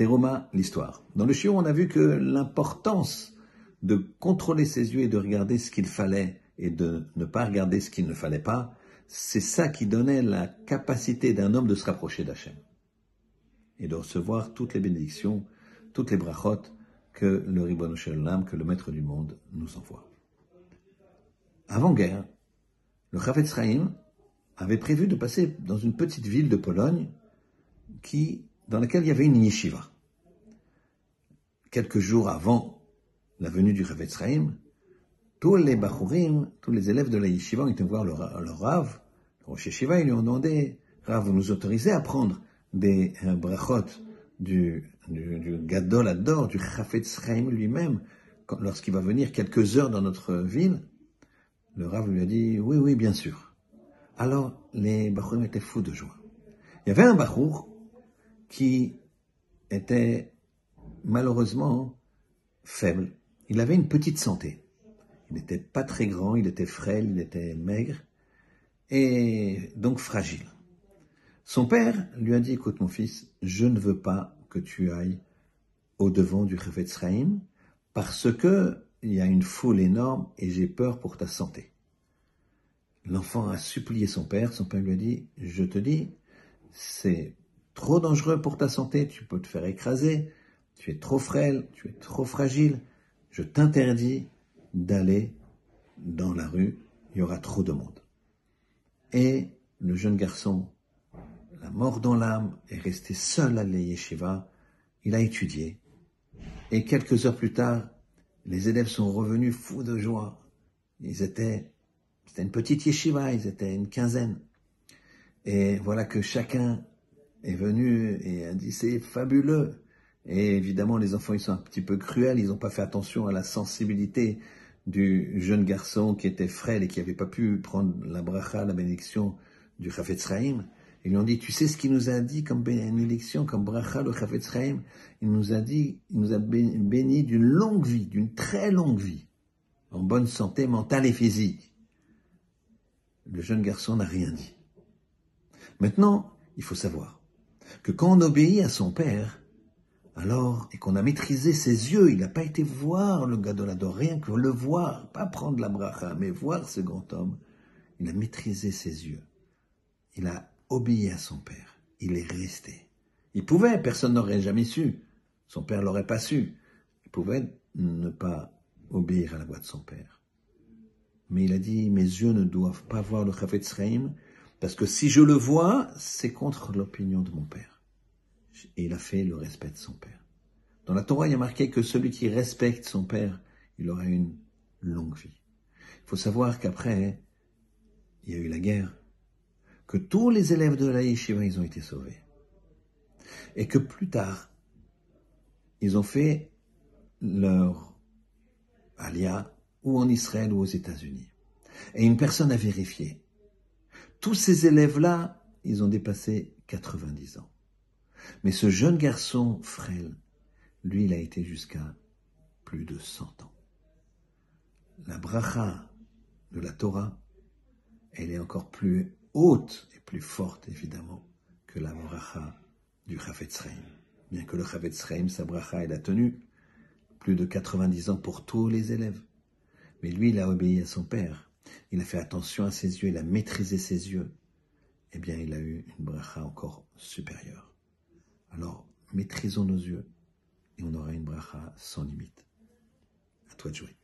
Teroma, l'histoire. Dans le chiot, on a vu que l'importance de contrôler ses yeux et de regarder ce qu'il fallait et de ne pas regarder ce qu'il ne fallait pas, c'est ça qui donnait la capacité d'un homme de se rapprocher d'Hachem et de recevoir toutes les bénédictions, toutes les brachot que le Ribbon Shalom, que le Maître du monde nous envoie. Avant-guerre, le Chavetz Chaim avait prévu de passer dans une petite ville de Pologne qui, dans laquelle il y avait une yeshiva. Quelques jours avant la venue du Chavetz Chaim, tous les Bachurim, tous les élèves de la yeshiva ont été voir le, le Rav, le Rosh Yeshiva, ils lui ont demandé, Rav, vous nous autorisez à prendre des euh, brachot du, du, du Gadol Ador, du lui-même, lorsqu'il va venir quelques heures dans notre ville, le Rav lui a dit oui, oui, bien sûr. Alors les Bachurim étaient fous de joie. Il y avait un Bachour qui était malheureusement faible. Il avait une petite santé. Il n'était pas très grand, il était frêle, il était maigre et donc fragile. Son père lui a dit, écoute mon fils, je ne veux pas que tu ailles au devant du Chaim parce que il y a une foule énorme et j'ai peur pour ta santé. L'enfant a supplié son père, son père lui a dit, je te dis, c'est trop dangereux pour ta santé, tu peux te faire écraser, tu es trop frêle, tu es trop fragile, je t'interdis d'aller dans la rue, il y aura trop de monde. Et le jeune garçon, la mort dans l'âme, est resté seul à l'Yeshiva, il a étudié, et quelques heures plus tard, les élèves sont revenus fous de joie. Ils étaient, c'était une petite yeshiva, ils étaient une quinzaine. Et voilà que chacun est venu et a dit c'est fabuleux. Et évidemment, les enfants, ils sont un petit peu cruels, ils n'ont pas fait attention à la sensibilité du jeune garçon qui était frêle et qui n'avait pas pu prendre la bracha, la bénédiction du Chafetz Chaim. Ils lui ont dit, tu sais ce qu'il nous a dit comme bénédiction, comme bracha, le Chafetz Chaim? Il nous a dit, il nous a béni d'une longue vie, d'une très longue vie, en bonne santé mentale et physique. Le jeune garçon n'a rien dit. Maintenant, il faut savoir que quand on obéit à son père, alors, et qu'on a maîtrisé ses yeux, il n'a pas été voir le gadolador, rien que le voir, pas prendre la bracha, mais voir ce grand homme, il a maîtrisé ses yeux. Il a obéi à son père. Il est resté. Il pouvait, personne n'aurait jamais su. Son père l'aurait pas su. Il pouvait ne pas obéir à la voix de son père. Mais il a dit, mes yeux ne doivent pas voir le Chafetz Chaim, parce que si je le vois, c'est contre l'opinion de mon père. Et il a fait le respect de son père. Dans la Torah, il y a marqué que celui qui respecte son père, il aura une longue vie. Il faut savoir qu'après, il y a eu la guerre, que tous les élèves de la yeshiva, ils ont été sauvés. Et que plus tard, ils ont fait leur alia ou en Israël ou aux États-Unis. Et une personne a vérifié. Tous ces élèves-là, ils ont dépassé 90 ans. Mais ce jeune garçon frêle, lui, il a été jusqu'à plus de 100 ans. La bracha de la Torah, elle est encore plus haute et plus forte, évidemment, que la bracha du Chafetz Chaim. Bien que le Chafetz Chaim, sa bracha, elle a tenu plus de 90 ans pour tous les élèves. Mais lui, il a obéi à son père. Il a fait attention à ses yeux, il a maîtrisé ses yeux. Eh bien, il a eu une bracha encore supérieure. Maîtrisons nos yeux et on aura une bracha sans limite. À toi de jouer.